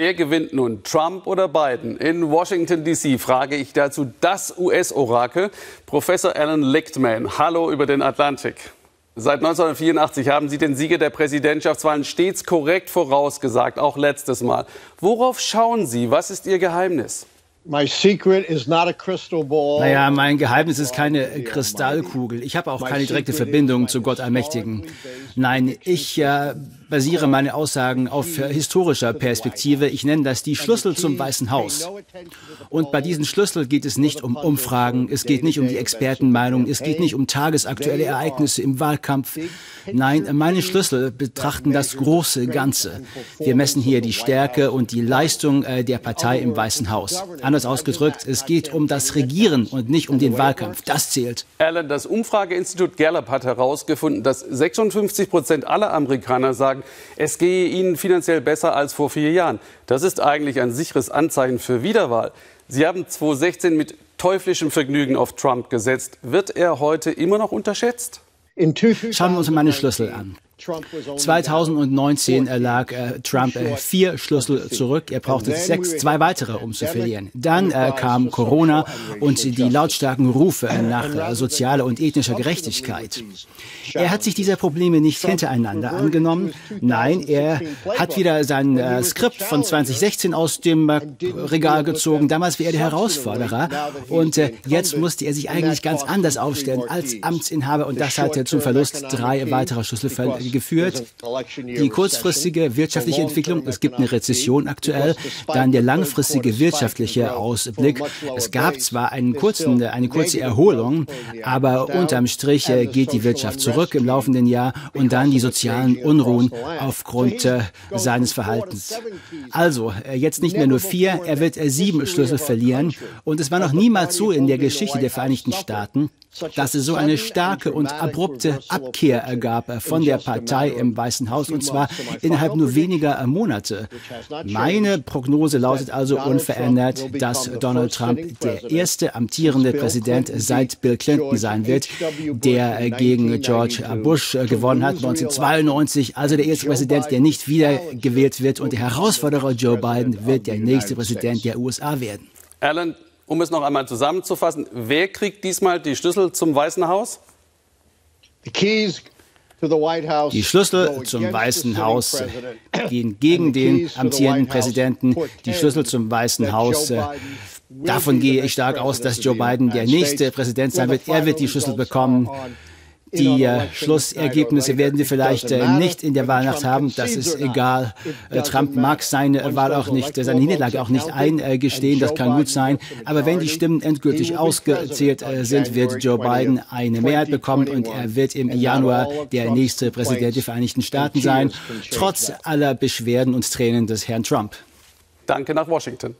Wer gewinnt nun, Trump oder Biden? In Washington, D.C. frage ich dazu das US-Orakel, Professor Alan Lichtman. Hallo über den Atlantik. Seit 1984 haben Sie den Sieger der Präsidentschaftswahlen stets korrekt vorausgesagt, auch letztes Mal. Worauf schauen Sie? Was ist Ihr Geheimnis? Naja, mein Geheimnis ist keine Kristallkugel. Ich habe auch keine direkte Verbindung zu Gott Allmächtigen. Nein, ich äh, basiere meine Aussagen auf historischer Perspektive. Ich nenne das die Schlüssel zum Weißen Haus. Und bei diesen Schlüssel geht es nicht um Umfragen, es geht nicht um die Expertenmeinung, es geht nicht um tagesaktuelle Ereignisse im Wahlkampf. Nein, meine Schlüssel betrachten das große Ganze. Wir messen hier die Stärke und die Leistung äh, der Partei im Weißen Haus. Anders ausgedrückt, es geht um das Regieren und nicht um den Wahlkampf. Das zählt. Alan, das Umfrageinstitut Gallup hat herausgefunden, dass 56 Prozent aller Amerikaner sagen, sagen, es gehe ihnen finanziell besser als vor vier Jahren. Das ist eigentlich ein sicheres Anzeichen für Wiederwahl. Sie haben 2016 mit teuflischem Vergnügen auf Trump gesetzt. Wird er heute immer noch unterschätzt? Schauen wir uns meine Schlüssel an. 2019 lag äh, Trump äh, vier Schlüssel zurück. Er brauchte sechs, zwei weitere, um zu verlieren. Dann äh, kam Corona und die lautstarken Rufe nach äh, sozialer und ethnischer Gerechtigkeit. Er hat sich dieser Probleme nicht hintereinander angenommen. Nein, er hat wieder sein äh, Skript von 2016 aus dem äh, Regal gezogen. Damals war er der Herausforderer und jetzt musste er sich eigentlich ganz anders aufstellen als Amtsinhaber und das hat zum Verlust drei weiterer Schlüssel geführt. Die kurzfristige wirtschaftliche Entwicklung, es gibt eine Rezession aktuell, dann der langfristige wirtschaftliche Ausblick. Es gab zwar einen kurzen, eine kurze Erholung, aber unterm Strich äh, geht die Wirtschaft zurück im laufenden Jahr und dann die sozialen Unruhen aufgrund äh, seines Verhaltens. Also, äh, jetzt nicht mehr nur vier, er wird sieben Schlüssel verlieren und es war noch niemals so in der Geschichte der Vereinigten Staaten, dass es so eine starke und abrupte Abkehr ergab von der Partei im Weißen Haus und zwar innerhalb nur weniger Monate. Meine Prognose lautet also unverändert, dass Donald Trump der erste amtierende Präsident seit Bill Clinton sein wird, der gegen George Bush gewonnen hat 1992, also der erste Präsident, der nicht wiedergewählt wird und der Herausforderer Joe Biden wird der nächste Präsident der USA werden. Alan, um es noch einmal zusammenzufassen, wer kriegt diesmal die Schlüssel zum Weißen Haus? Die Schlüssel zum Weißen Haus gehen gegen den amtierenden Präsidenten. Die Schlüssel zum Weißen Haus äh, Davon gehe ich stark aus, dass Joe Biden der nächste Präsident sein wird. Er wird die Schlüssel bekommen. Die äh, Schlussergebnisse werden wir vielleicht äh, nicht in der Wahlnacht haben. Das ist egal. Äh, Trump mag seine Wahl auch nicht, äh, seine Niederlage auch nicht eingestehen. Das kann gut sein. Aber wenn die Stimmen endgültig ausgezählt äh, sind, wird Joe Biden eine Mehrheit bekommen und er wird im Januar der nächste Präsident der Vereinigten Staaten sein, trotz aller Beschwerden und Tränen des Herrn Trump. Danke nach Washington.